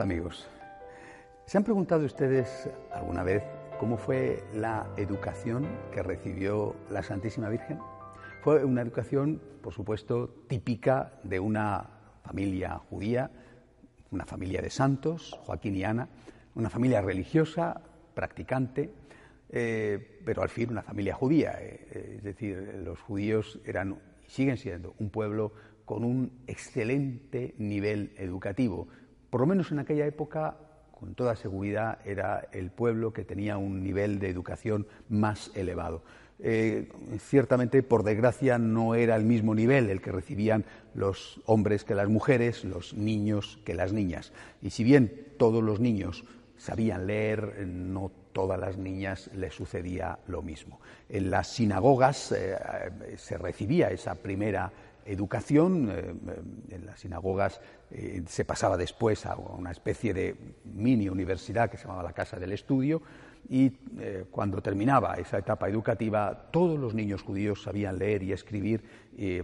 Amigos. ¿Se han preguntado ustedes alguna vez cómo fue la educación que recibió la Santísima Virgen? Fue una educación, por supuesto, típica de una familia judía, una familia de santos, Joaquín y Ana, una familia religiosa, practicante, eh, pero al fin una familia judía. eh, es decir, los judíos eran, siguen siendo, un pueblo con un excelente nivel educativo. Por lo menos en aquella época, con toda seguridad, era el pueblo que tenía un nivel de educación más elevado. Eh, ciertamente, por desgracia, no era el mismo nivel el que recibían los hombres que las mujeres, los niños que las niñas. Y si bien todos los niños sabían leer, no todas las niñas les sucedía lo mismo. En las sinagogas eh, se recibía esa primera educación. eh, en las sinagogas eh, se pasaba después a una especie de mini universidad que se llamaba la Casa del Estudio y eh, cuando terminaba esa etapa educativa todos los niños judíos sabían leer y escribir y,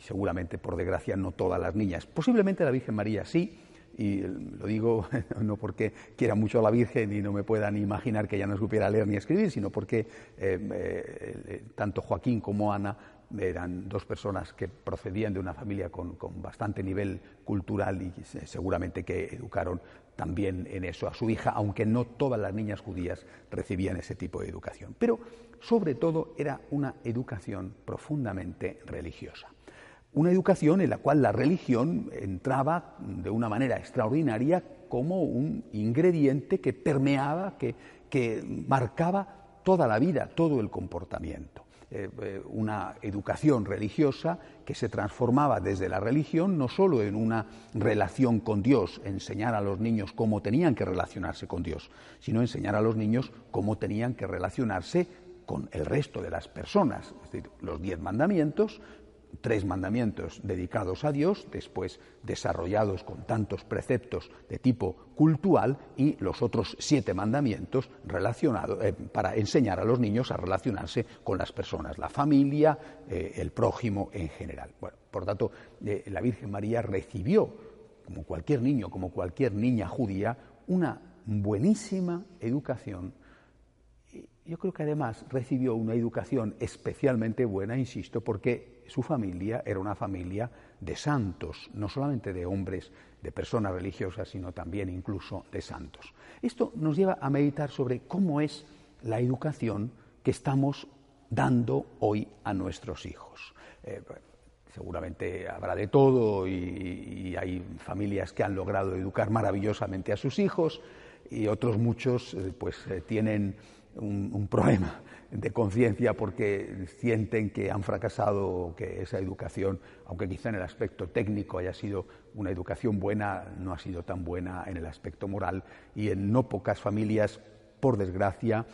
seguramente por desgracia no todas las niñas. Posiblemente la Virgen María sí, y lo digo no porque quiera mucho a la Virgen y no me pueda ni imaginar que ella no supiera leer ni escribir, sino porque eh, eh, tanto Joaquín como Ana eran dos personas que procedían de una familia con, bastante nivel cultural y seguramente que educaron también en eso a su hija, aunque no todas las niñas judías recibían ese tipo de educación. Pero sobre todo era una educación profundamente religiosa. Una educación en la cual la religión entraba de una manera extraordinaria como un ingrediente que permeaba, que, que marcaba toda la vida, todo el comportamiento. Eh, una educación religiosa que se transformaba desde la religión no solo en una relación con Dios, enseñar a los niños cómo tenían que relacionarse con Dios, sino enseñar a los niños cómo tenían que relacionarse con el resto de las personas, es decir, los diez mandamientos, tres mandamientos dedicados a Dios, después desarrollados con tantos preceptos de tipo cultural y los otros siete mandamientos relacionados eh, para enseñar a los niños a relacionarse con las personas, la familia, eh, el prójimo en general. Por tanto, eh, la Virgen María recibió, como cualquier niño, como cualquier niña judía, una buenísima educación yo creo que además recibió una educación especialmente buena, insisto, porque su familia era una familia de santos, no solamente de hombres, de personas religiosas, sino también incluso de santos. Esto nos lleva a meditar sobre cómo es la educación que estamos dando hoy a nuestros hijos. Eh, seguramente habrá de todo y, hay familias que han logrado educar maravillosamente a sus hijos y otros muchos eh, pues eh, tienen un, un problema de conciencia porque sienten que han fracasado, que esa educación, aunque quizá en el aspecto técnico haya sido una educación buena, no ha sido tan buena en el aspecto moral y en no pocas familias, por desgracia,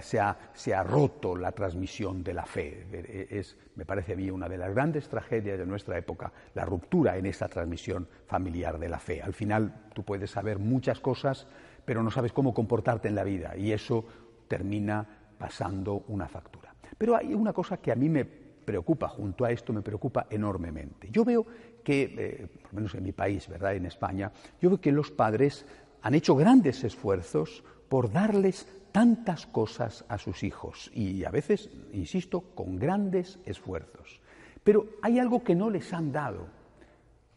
se ha, se ha, roto la transmisión de la fe. Es, me parece a mí, una de las grandes tragedias de nuestra época, la ruptura en esa transmisión familiar de la fe. Al final tú puedes saber muchas cosas, pero no sabes cómo comportarte en la vida y eso termina pasando una factura. Pero hay una cosa que a mí me preocupa, junto a esto me preocupa enormemente. Yo veo que, eh, por lo menos en mi país, ¿verdad? En España, yo veo que los padres han hecho grandes esfuerzos por darles tantas cosas a sus hijos y a veces, insisto, con grandes esfuerzos. Pero hay algo que no les han dado,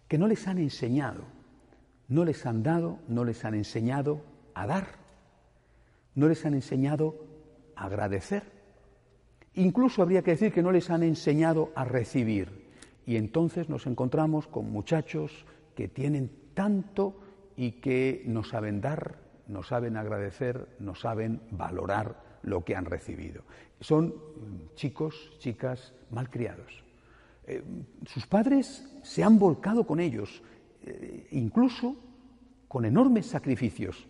que no les han enseñado. No les han dado, no les han enseñado a dar no les han enseñado a agradecer. Incluso habría que decir que no les han enseñado a recibir. Y entonces nos encontramos con muchachos que tienen tanto y que no saben dar, no saben agradecer, no saben valorar lo que han recibido. Son chicos, chicas malcriados. Eh, sus padres se han volcado con ellos, eh, incluso con enormes sacrificios,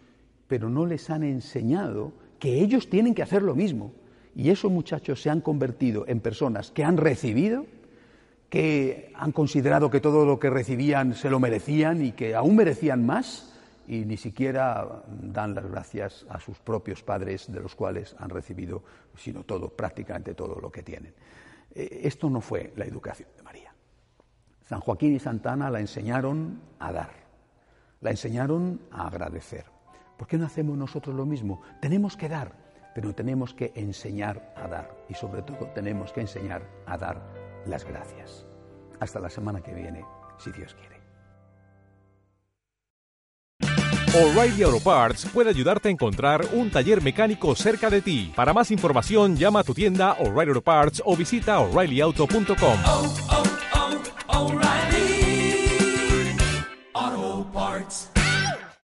pero no les han enseñado que ellos tienen que hacer lo mismo. Y esos muchachos se han convertido en personas que han recibido, que han considerado que todo lo que recibían se lo merecían y que aún merecían más, y ni siquiera dan las gracias a sus propios padres de los cuales han recibido, sino todo, prácticamente todo lo que tienen. Eh, esto no fue la educación de María. San Joaquín y Santana la enseñaron a dar, la enseñaron a agradecer. ¿Por qué no hacemos nosotros lo mismo? Tenemos que dar, pero tenemos que enseñar a dar y sobre todo tenemos que enseñar a dar las gracias. Hasta la semana que viene, si Dios quiere. O'Reilly Auto Parts puede ayudarte a encontrar un taller mecánico cerca de ti. Para más información, llama a tu tienda O'Reilly Auto Parts o visita oreillyauto.com.